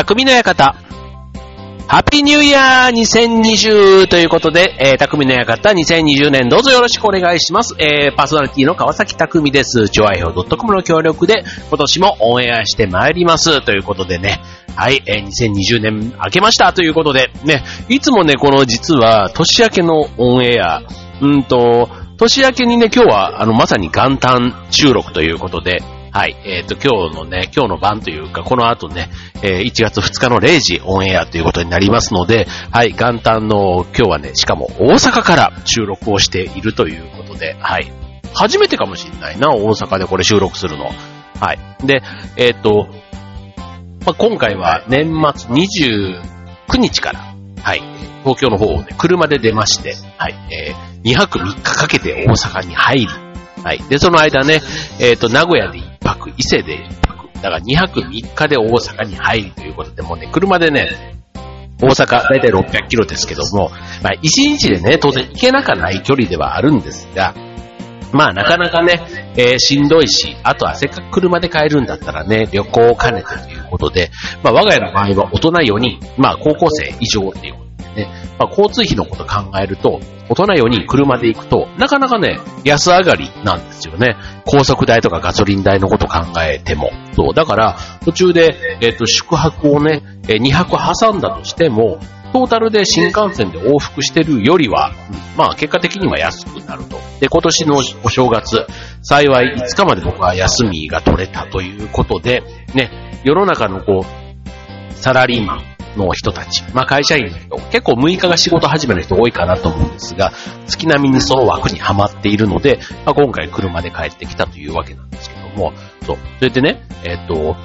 匠の館。ハッピーニューイヤー2020ということで、えー、匠の館2020年どうぞよろしくお願いします。えー、パーソナリティの川崎匠です。超愛表 .com の協力で今年もオンエアしてまいります。ということでね、はい、えー、2020年明けましたということで、ね、いつもね、この実は年明けのオンエア、うんと、年明けにね、今日はあのまさに元旦収録ということで、はい。えっ、ー、と、今日のね、今日の晩というか、この後ね、えー、1月2日の0時オンエアということになりますので、はい。元旦の今日はね、しかも大阪から収録をしているということで、はい。初めてかもしれないな、大阪でこれ収録するの。はい。で、えっ、ー、と、まあ、今回は年末29日から、はい。東京の方をね、車で出まして、はい。えー、2泊3日かけて大阪に入り、はい。で、その間ね、えっ、ー、と、名古屋で1泊、伊勢で1泊、だから2泊3日で大阪に入りということで、もうね、車でね、大阪、だいたい600キロですけども、まあ、1日でね、当然行けなかない距離ではあるんですが、まあなかなかね、えー、しんどいし、あとはせっかく車で帰るんだったらね、旅行を兼ねてということで、まあ我が家の場合は大人4人、まあ高校生以上っていうことね、まあ交通費のこと考えると、大人4人車で行くと、なかなかね、安上がりなんですよね。高速代とかガソリン代のこと考えても。そう。だから、途中で、えっ、ー、と、宿泊をね、え2泊挟んだとしても、トータルで新幹線で往復してるよりは、まあ結果的には安くなると。で、今年のお正月、幸い5日まで僕は休みが取れたということで、ね、世の中のこう、サラリーマン、の人たち、まあ会社員の人、結構6日が仕事始めの人多いかなと思うんですが、月並みにその枠にはまっているので、まあ今回車で帰ってきたというわけなんですけども、そう。それでね、えっ、と、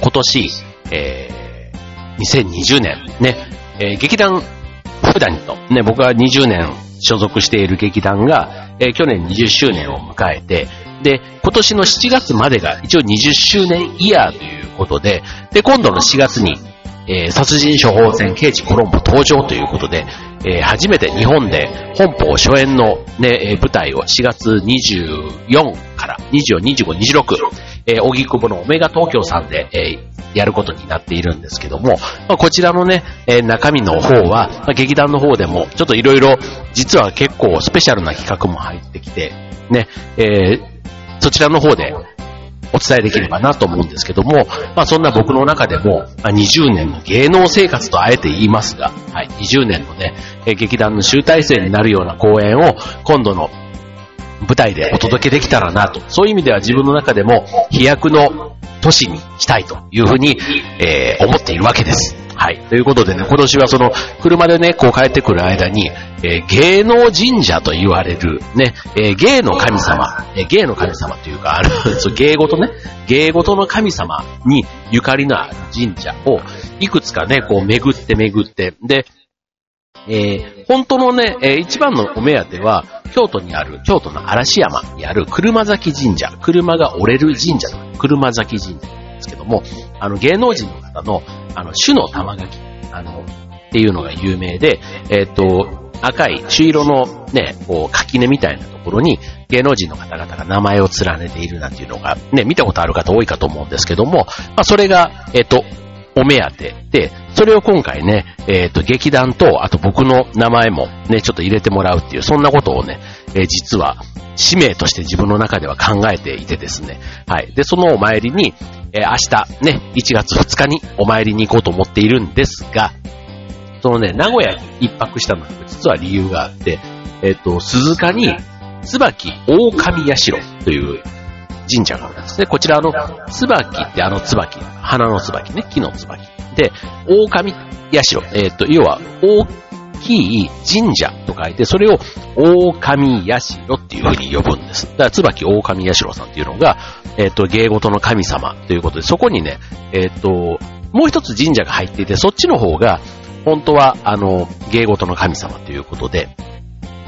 今年、えー、2020年、ね、えー、劇団普段と、ね、僕は20年所属している劇団が、えー、去年20周年を迎えて、で、今年の7月までが一応20周年イヤーということで、で、今度の4月にえー、殺人処方箋刑事コロンボ登場ということで、えー、初めて日本で本邦初演のね、舞台を4月24から24、25、26、えー、荻窪のオメガ東京さんで、えー、やることになっているんですけども、まあ、こちらのね、えー、中身の方は、まあ、劇団の方でも、ちょっといろいろ、実は結構スペシャルな企画も入ってきて、ね、えー、そちらの方で、お伝えできればなと思うんですけども、まあそんな僕の中でも、まあ、20年の芸能生活とあえて言いますが、はい、20年のね、劇団の集大成になるような公演を今度の舞台でお届けできたらなと、そういう意味では自分の中でも飛躍の年にしたいというふうに、えー、思っているわけです。はい。ということでね、今年はその、車でね、こう帰ってくる間に、えー、芸能神社と言われる、ね、えー、芸の神様、えー、芸の神様というか、あの、そう芸事ね、芸事の神様にゆかりのある神社を、いくつかね、こう巡って巡って、で、えー、本当のね、えー、一番のお目当ては、京都にある、京都の嵐山にある車崎神社、車が折れる神社の車崎神社なんですけども、あの芸能人の方の、あの、種の玉垣、あの、っていうのが有名で、えっ、ー、と、赤い朱色のね、こう、垣根みたいなところに芸能人の方々が名前を連ねているなんていうのがね、見たことある方多いかと思うんですけども、まあ、それが、えっ、と、お目当てで、それを今回ね、えっ、ー、と、劇団と、あと僕の名前もね、ちょっと入れてもらうっていう、そんなことをね、えー、実は、使命として自分の中では考えていてですね。はい。で、そのお参りに、えー、明日ね、1月2日にお参りに行こうと思っているんですが、そのね、名古屋に一泊したのに実は理由があって、えっ、と、鈴鹿に、椿大神社という神社があるんですね。こちらの、椿ってあの椿、花の椿ね、木の椿。で、大神社、えっ、と、要は、大きい神社と書いて、それを大神社っていうふうに呼ぶんです。だから、椿大神社さんっていうのが、えっ、と、芸事の神様ということで、そこにね、えっ、と、もう一つ神社が入っていて、そっちの方が、本当は、あの、芸事の神様ということで、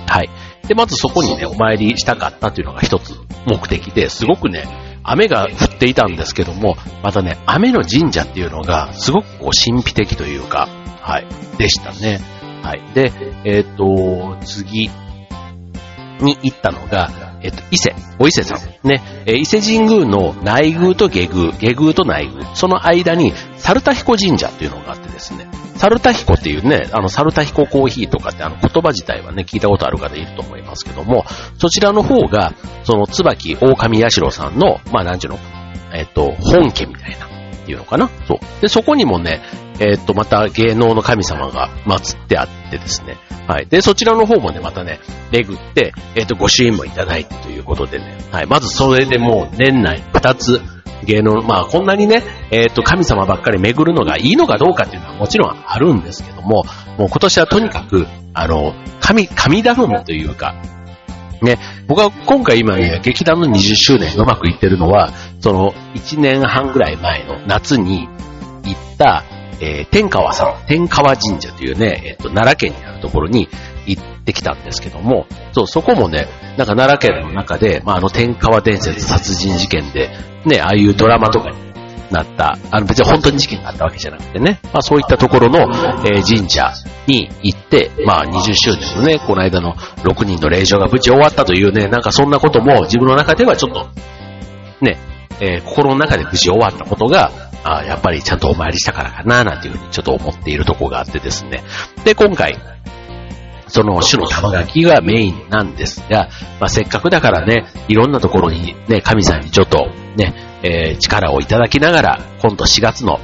はい。で、まずそこにね、お参りしたかったというのが一つ目的で、すごくね、雨が降っていたんですけども、またね、雨の神社っていうのが、すごくこう神秘的というか、はい、でしたね。はい。で、えっ、ー、と、次に行ったのが、えっと、伊勢、お伊勢さん。ね、え伊勢神宮の内宮と下宮、下宮と内宮、その間に、猿田彦神社っていうのがあってですね、猿田彦っていうね、あの、猿田彦ココーヒーとかってあの言葉自体はね、聞いたことある方いると思いますけども、そちらの方が、その、椿狼社さんの、まあ、なんちゅうの、えっと、本家みたいな、っていうのかな？そう。で、そこにもね、えっと、また芸能の神様が祀ってあってですね。はい。で、そちらの方もね、またね、巡って、えっと、ご支援もいただいてということでね。はい。まずそれでもう年内2つ、芸能、まあこんなにね、えっ、と、神様ばっかり巡るのがいいのかどうかっていうのはもちろんあるんですけども、もう今年はとにかく、あの、神、神頼みというか、ね、僕は今回今ね、劇団の20周年うまくいってるのは、その1年半ぐらい前の夏に行った、えー、天川さん、天川神社というね、えっ、ー、と、奈良県にあるところに行ってきたんですけども、そう、そこもね、なんか奈良県の中で、まあ、あの天川伝説殺人事件で、ね、ああいうドラマとかになった、あの別に本当に事件があったわけじゃなくてね、まあそういったところの、えー、神社に行って、まあ20周年のね、この間の6人の霊場が無事終わったというね、なんかそんなことも自分の中ではちょっと、ね、えー、心の中で無事終わったことが、あやっぱりちゃんとお参りしたからかな、なんていうふうにちょっと思っているとこがあってですね。で、今回、その種の玉垣がメインなんですが、まあ、せっかくだからね、いろんなところにね、神さんにちょっとね、えー、力をいただきながら、今度4月の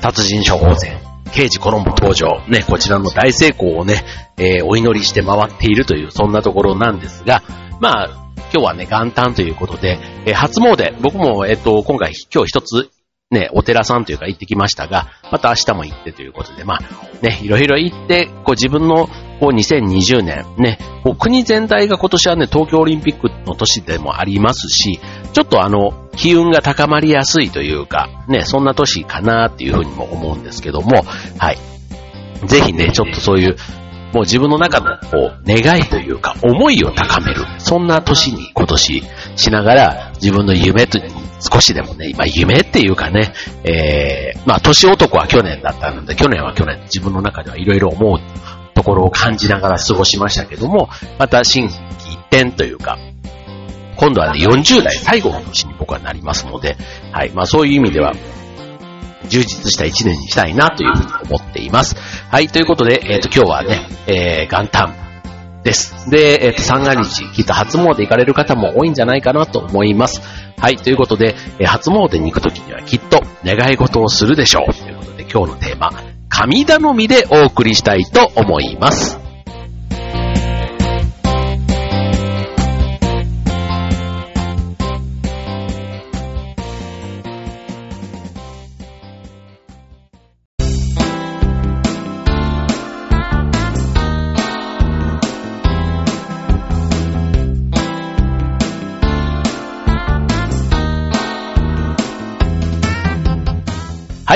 達人処方箋、刑事コロンボ登場、ね、こちらの大成功をね、えー、お祈りして回っているという、そんなところなんですが、まあ、今日はね、元旦ということで、えー、初詣、僕も、えっ、と、今回、今日一つね、お寺さんというか行ってきましたが、また明日も行ってということで、まあ、ね、いろいろ行って、こう自分の、こう2020年、ね、こう国全体が今年はね、東京オリンピックの年でもありますし、ちょっとあの、機運が高まりやすいというか、ね、そんな年かなっていうふうにも思うんですけども、はい。ぜひね、ちょっとそういう、もう自分の中のこう願いというか思いを高める。そんな年に今年しながら自分の夢と少しでもね、今夢っていうかね、えー、まあ年男は去年だったので、去年は去年自分の中ではいろいろ思うところを感じながら過ごしましたけども、また新規一転というか、今度はね、40代最後の年に僕はなりますので、はい、まあそういう意味では、充実した一年にしたいなというふうに思っています。はい、ということで、えっ、ー、と今日はね、えー、元旦です。で、えっ、ー、と三が日、きっと初詣行かれる方も多いんじゃないかなと思います。はい、ということで、え初詣に行くときにはきっと願い事をするでしょう。ということで今日のテーマ、神頼みでお送りしたいと思います。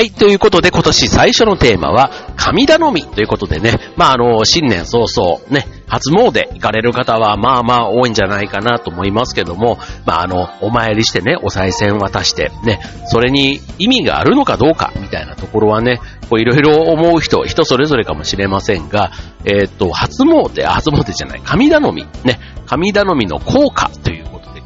はい、ということで今年最初のテーマは、神頼みということでね、まああの、新年早々ね、初詣行かれる方はまあまあ多いんじゃないかなと思いますけども、まああの、お参りしてね、お賽銭渡して、ね、それに意味があるのかどうかみたいなところはね、こういろいろ思う人、人それぞれかもしれませんが、えっ、と、初詣、初詣じゃない、神頼み、ね、神頼みの効果と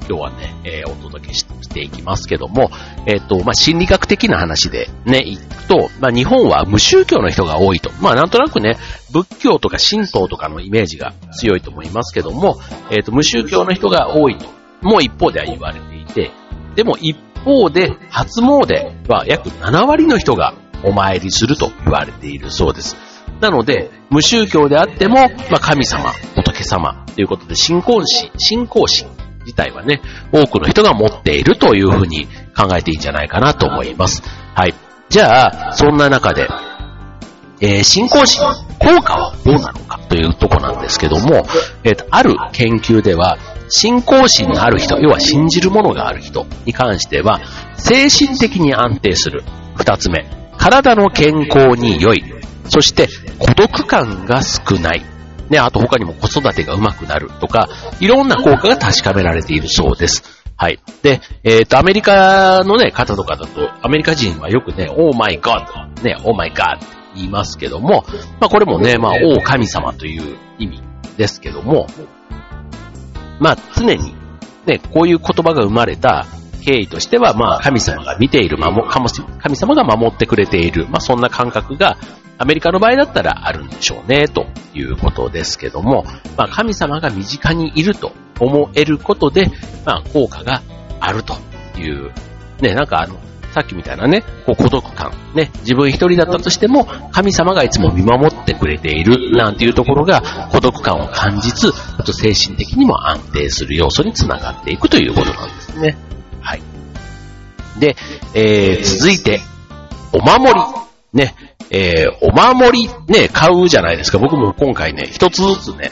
今日はね、えー、お届けしていきますけども、えっ、ー、と、まあ、心理学的な話でね、行くと、まあ、日本は無宗教の人が多いと。まあ、なんとなくね、仏教とか神道とかのイメージが強いと思いますけども、えっ、ー、と、無宗教の人が多いと、もう一方では言われていて、でも一方で、初詣は約7割の人がお参りすると言われているそうです。なので、無宗教であっても、まあ、神様、仏様ということで、信仰心、信仰心自体はね、多くの人が持っているというふうに考えていいんじゃないかなと思います。はい。じゃあ、そんな中で、えー、信仰心の効果はどうなのかというとこなんですけども、えー、ある研究では、信仰心のある人、要は信じるものがある人に関しては、精神的に安定する。二つ目、体の健康に良い。そして、孤独感が少ない。ね、あと他にも子育てが上手くなるとか、いろんな効果が確かめられているそうです。はい。で、えっ、ー、と、アメリカのね、方とかだと、アメリカ人はよくね、オーマイガッド、ね、オーマイガッド言いますけども、まあこれもね、まあ、王神様という意味ですけども、まあ常にね、こういう言葉が生まれた経緯としては、まあ、神様が見ている、神様が守ってくれている、まあ、そんな感覚が、アメリカの場合だったらあるんでしょうね、ということですけども、まあ、神様が身近にいると思えることで、まあ、効果があるという、ね、なんかあの、さっきみたいなね、こう孤独感、ね、自分一人だったとしても、神様がいつも見守ってくれている、なんていうところが、孤独感を感じつ、あと精神的にも安定する要素につながっていくということなんですね。はい。で、えー、続いて、お守り。ね、えー、お守りね、買うじゃないですか。僕も今回ね、一つずつね、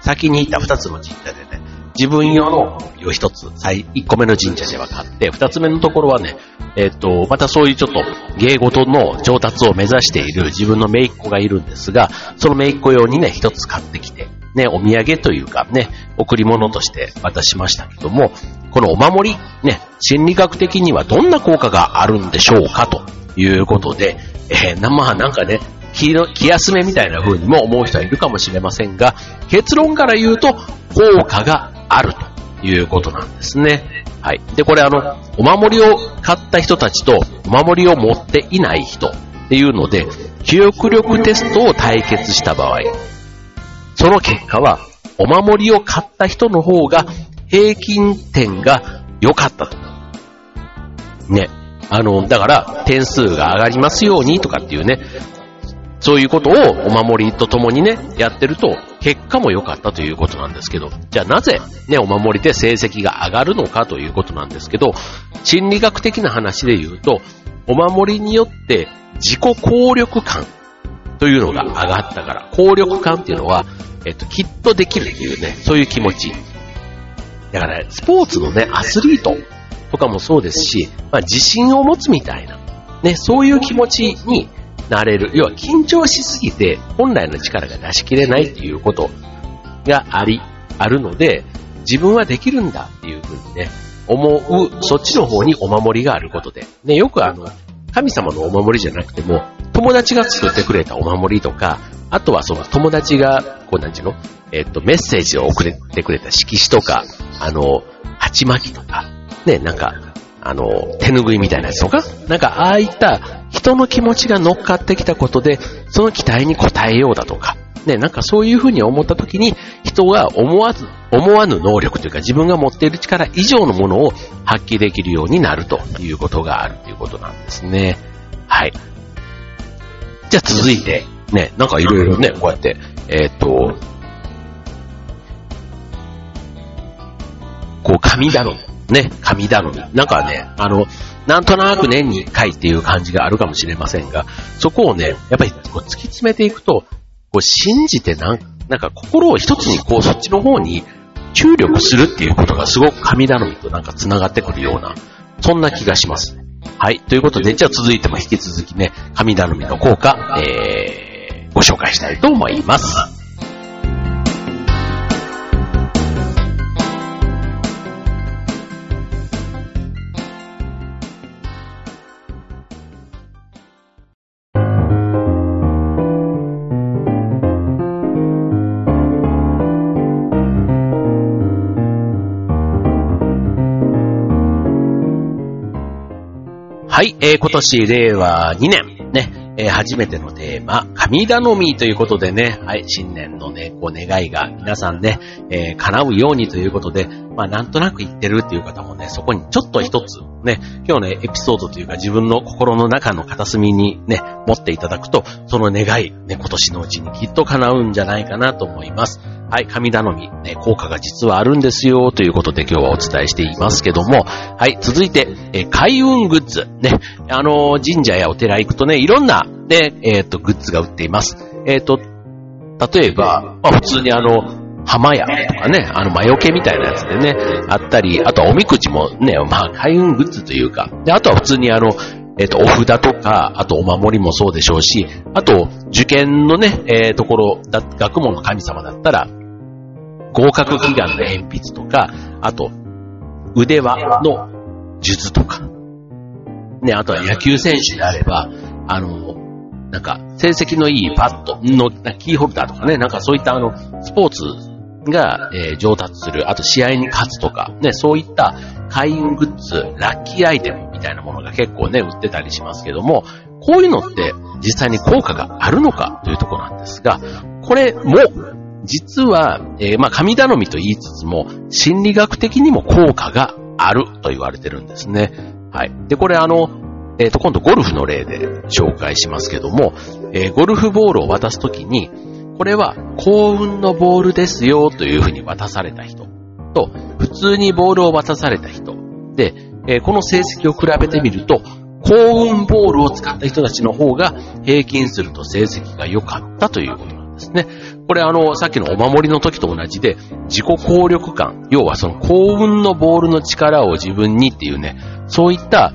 先に行った二つの神社でね、自分用のを一つ、一個目の神社では買って、二つ目のところはね、えっ、と、またそういうちょっと芸事の上達を目指している自分の姪っ子がいるんですが、その姪っ子用にね、一つ買ってきて、ね、お土産というかね、贈り物として渡しましたけども、このお守り、ね、心理学的にはどんな効果があるんでしょうかということで、えー、まあなんかね、気の、気休めみたいな風にも思う人はいるかもしれませんが、結論から言うと、効果があるということなんですね。はい。で、これあの、お守りを買った人たちと、お守りを持っていない人っていうので、記憶力テストを対決した場合、その結果は、お守りを買った人の方が平均点が良かったと。ね。あの、だから、点数が上がりますようにとかっていうね、そういうことをお守りとともにね、やってると、結果も良かったということなんですけど、じゃあなぜね、お守りで成績が上がるのかということなんですけど、心理学的な話で言うと、お守りによって自己効力感というのが上がったから、効力感っていうのは、えっと、きっとできるっていうね、そういう気持ち。だから、スポーツのね、アスリートとかもそうですし、まあ、自信を持つみたいな、ね、そういう気持ちになれる。要は緊張しすぎて本来の力が出し切れないっていうことがあり、あるので、自分はできるんだっていうふうにね、思う、そっちの方にお守りがあることで。ね、よくあの、神様のお守りじゃなくても、友達が作ってくれたお守りとか、あとはその友達が、こうなんちゅうの？えっと、メッセージを送ってくれた色紙とか、あの、鉢巻きとか、ね、なんか、あの、手拭いみたいなやつとか、なんかああいった人の気持ちが乗っかってきたことで、その期待に応えようだとか、ね、なんかそういうふうに思った時に、人が思わず、思わぬ能力というか自分が持っている力以上のものを発揮できるようになるということがあるということなんですね。はい。じゃあ続いて、ね、なんかいろいろね、こうやって、えっ、ー、と、こう、神頼み。ね、神頼み。なんかね、あの、なんとなく年に1回っていう感じがあるかもしれませんが、そこをね、やっぱりこう突き詰めていくと、こう信じてなんなんか心を一つにこうそっちの方に注力するっていうことがすごく神頼みとなんか繋がってくるような、そんな気がします。はい。ということで、じゃあ続いても引き続きね、神頼みの効果、えー、ご紹介したいと思います。はい、えー、今年令和2年、ね、えー、初めてのテーマ、神頼みということでね、はい、新年のね、こう願いが皆さんね、えー、叶うようにということで、まあなんとなく言ってるっていう方もね、そこにちょっと一つ、ね、今日ね、エピソードというか自分の心の中の片隅にね、持っていただくと、その願い、ね、今年のうちにきっと叶うんじゃないかなと思います。はい、神頼み、ね、効果が実はあるんですよ、ということで今日はお伝えしていますけども、はい、続いて、え開運グッズ、ね、あの、神社やお寺行くとね、いろんな、ね、えっ、ー、と、グッズが売っています。えっ、ー、と、例えば、まあ、普通にあの、浜屋とかね、あの、魔除けみたいなやつでね、あったり、あとはおみくじもね、まあ、開運グッズというか、で、あとは普通にあの、えっ、と、お札とか、あとお守りもそうでしょうし、あと、受験のね、えー、ところだ、学問の神様だったら、合格祈願の鉛筆とか、あと、腕輪の術とか、ね、あとは野球選手であれば、あの、なんか、成績のいいパッドのキーホルダーとかね、なんかそういったあの、スポーツが、えー、上達する、あと試合に勝つとか、ね、そういった開運グッズ、ラッキーアイテムみたいなものが結構ね、売ってたりしますけども、こういうのって実際に効果があるのかというところなんですが、これも、実は、えー、まあ、神頼みと言いつつも、心理学的にも効果があると言われてるんですね。はい。で、これあの、えっ、ー、と、今度ゴルフの例で紹介しますけども、えー、ゴルフボールを渡すときに、これは幸運のボールですよというふうに渡された人と、普通にボールを渡された人で、え、この成績を比べてみると、幸運ボールを使った人たちの方が平均すると成績が良かったということなんですね。これあの、さっきのお守りの時と同じで、自己効力感、要はその幸運のボールの力を自分にっていうね、そういった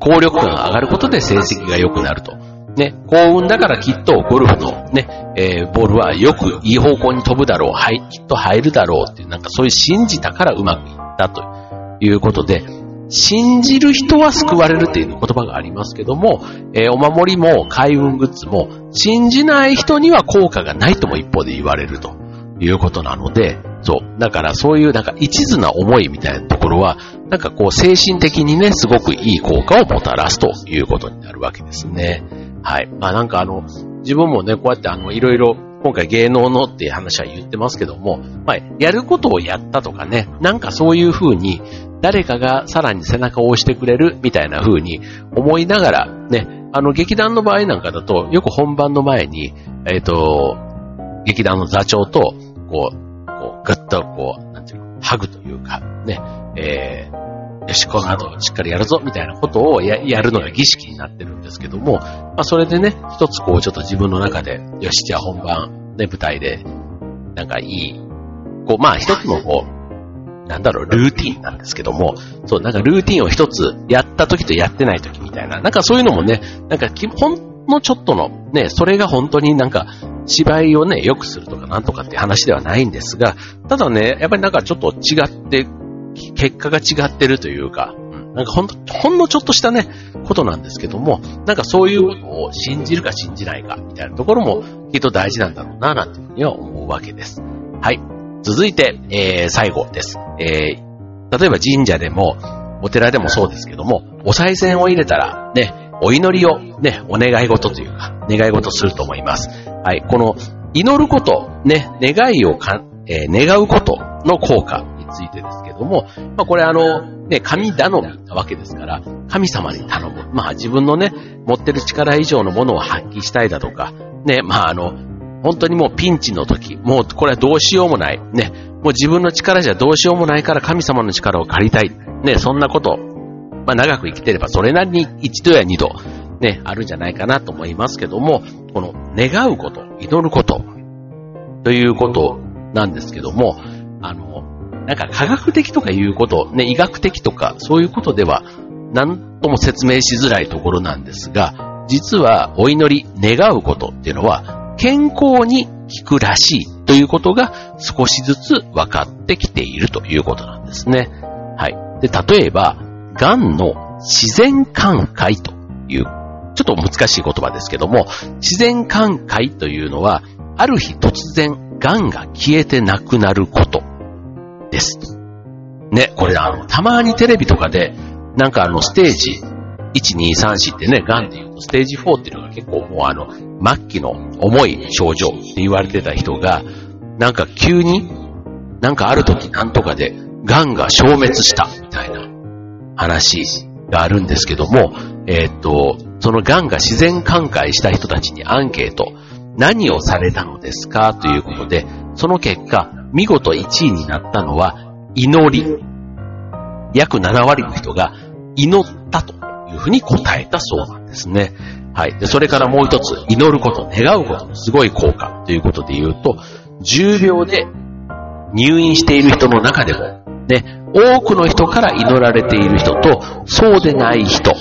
効力感が上がることで成績が良くなると。ね、幸運だからきっとゴルフのね、えー、ボールはよくいい方向に飛ぶだろう、はい、きっと入るだろうっていう、なんかそういう信じたからうまくいったということで、信じる人は救われるっていう言葉がありますけども、えー、お守りも開運グッズも信じない人には効果がないとも一方で言われるということなので、そう。だからそういうなんか一途な思いみたいなところは、なんかこう精神的にね、すごくいい効果をもたらすということになるわけですね。はい。まあなんかあの、自分もね、こうやってあの、いろいろ今回芸能のっていう話は言ってますけども、まあ、やることをやったとかね、なんかそういう風に、誰かがさらに背中を押してくれるみたいな風に思いながら、ね、あの劇団の場合なんかだと、よく本番の前に、えっ、ー、と、劇団の座長と、こう、こう、ぐっとこう、なんていうの、ハグというか、ね、えー、よし、この後しっかりやるぞ、みたいなことをやるのが儀式になってるんですけども、まあそれでね、一つこう、ちょっと自分の中で、よし、じゃあ本番、ね、舞台で、なんかいい、こう、まあ一つのこう、なんだろう、ルーティンなんですけども、そう、なんかルーティンを一つやった時とやってない時みたいな、なんかそういうのもね、なんかほんのちょっとの、ね、それが本当になんか芝居をね、良くするとかなんとかって話ではないんですが、ただね、やっぱりなんかちょっと違って、結果が違ってるというか、なんかほんほんのちょっとしたね、ことなんですけども、なんかそういうことを信じるか信じないか、みたいなところもきっと大事なんだろうな、なんていうふうには思うわけです。はい。続いて、えー、最後です。えー、例えば神社でも、お寺でもそうですけども、お賽銭を入れたら、ね、お祈りをね、お願い事というか、願い事すると思います。はい、この、祈ること、ね、願いをか、えー、願うことの効果についてですけども、まあこれあの、ね、神頼みなわけですから、神様に頼む。まあ自分のね、持ってる力以上のものを発揮したいだとか、ね、まああの、本当にもうピンチの時、もうこれはどうしようもない。ね。もう自分の力じゃどうしようもないから神様の力を借りたい。ね、そんなこと、まあ長く生きてればそれなりに一度や二度、ね、あるんじゃないかなと思いますけども、この願うこと、祈ること、ということなんですけども、あの、なんか科学的とかいうこと、ね、医学的とかそういうことでは、何とも説明しづらいところなんですが、実はお祈り、願うことっていうのは、健康に効くらしいということが少しずつ分かってきているということなんですね。はい。で、例えば、癌の自然寛解という、ちょっと難しい言葉ですけども、自然寛解というのは、ある日突然癌が消えてなくなることです。ね、これあの、たまにテレビとかで、なんかあの、ステージ1、2、3、4ってね、癌で言うとステージ4っていうのが結構もうあの、末期の重い症状って言われてた人が、なんか急に、なんかある時なんとかで、癌が消滅したみたいな話があるんですけども、えー、っと、その癌が自然寛解した人たちにアンケート、何をされたのですかということで、その結果、見事1位になったのは、祈り。約7割の人が祈ったというふうに答えたそうなんですね。はい。で、それからもう一つ、祈ること、願うことのすごい効果ということで言うと、重病で入院している人の中でも、ね、多くの人から祈られている人と、そうでない人、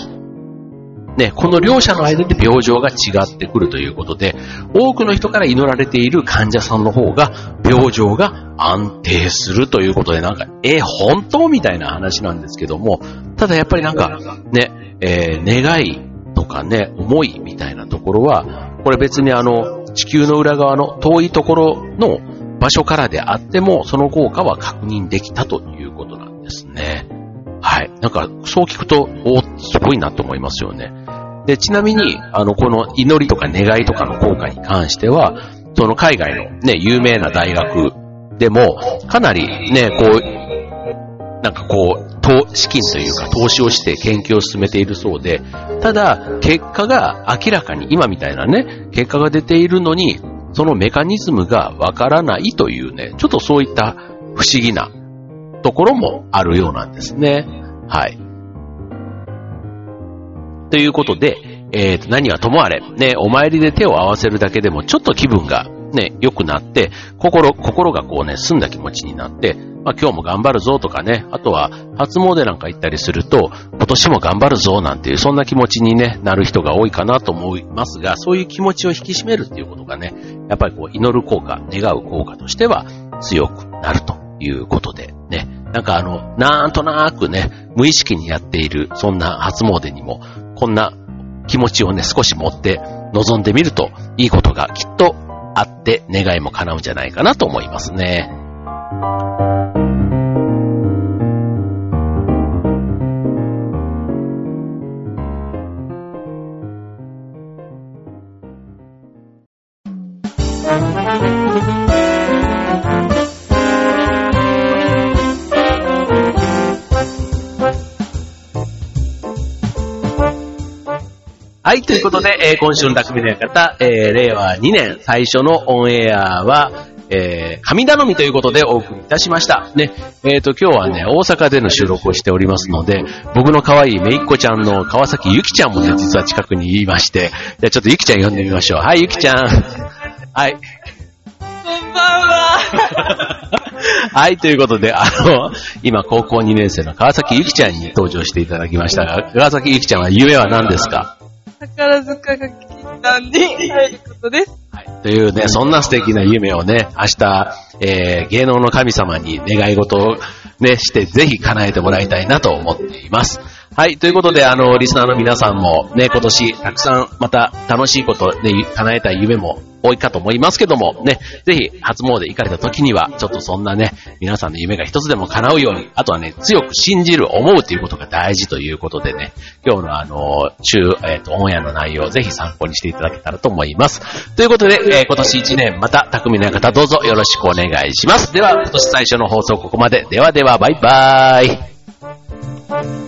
ね、この両者の間で病状が違ってくるということで、多くの人から祈られている患者さんの方が、病状が安定するということで、なんか、え、本当？みたいな話なんですけども、ただやっぱりなんか、ね、えー、願いとかね、思いみたいなところは、これ別にあの、地球の裏側の遠いところの場所からであっても、その効果は確認できたということなんですね。はい。なんか、そう聞くと、おすごいなと思いますよね。で、ちなみに、あの、この祈りとか願いとかの効果に関しては、その海外のね、有名な大学でも、かなりね、こう、なんかこう、資金というか投資をして研究を進めているそうで、ただ、結果が明らかに、今みたいなね、結果が出ているのに、そのメカニズムがわからないというね、ちょっとそういった不思議なところもあるようなんですね。はい。ということで、えー、と何はともあれ、ね、お参りで手を合わせるだけでもちょっと気分がね、良くなって、心、心がこうね、澄んだ気持ちになって、まあ今日も頑張るぞとかね、あとは初詣なんか行ったりすると、今年も頑張るぞなんていう、そんな気持ちに、ね、なる人が多いかなと思いますが、そういう気持ちを引き締めるっていうことがね、やっぱりこう祈る効果、願う効果としては強くなるということでね、なんかあの、なんとなくね、無意識にやっている、そんな初詣にも、こんな気持ちをね、少し持って臨んでみると、いいことがきっとあって願いも叶うんじゃないかなと思いますね。はい、ということで、えー、今週の匠の館、えー、令和2年最初のオンエアは、えー、神頼みということでお送りいたしました。ね、えっ、ー、と、今日はね、大阪での収録をしておりますので、僕の可愛いめいっ子ちゃんの川崎ゆきちゃんもね、実は近くにいまして、じゃあちょっとゆきちゃん呼んでみましょう。はい、ゆきちゃん。はい。こんばんは。はい、ということで、あの、今高校2年生の川崎ゆきちゃんに登場していただきましたが、川崎ゆきちゃんは夢は何ですか？宝塚が聞いたんで、入ることです。はい。というね、そんな素敵な夢をね、明日、えー、芸能の神様に願い事をね、してぜひ叶えてもらいたいなと思っています。はい。ということで、あの、リスナーの皆さんもね、今年たくさんまた楽しいことで叶えたい夢も多いかと思いますけども、ね、ぜひ初詣行かれた時には、ちょっとそんなね、皆さんの夢が一つでも叶うように、あとはね、強く信じる、思うということが大事ということでね、今日のあの、中、えっ、ー、と、オンエアの内容ぜひ参考にしていただけたらと思います。ということで、えー、今年1年また、匠の方どうぞよろしくお願いします。では、今年最初の放送ここまで。ではでは、バイバーイ。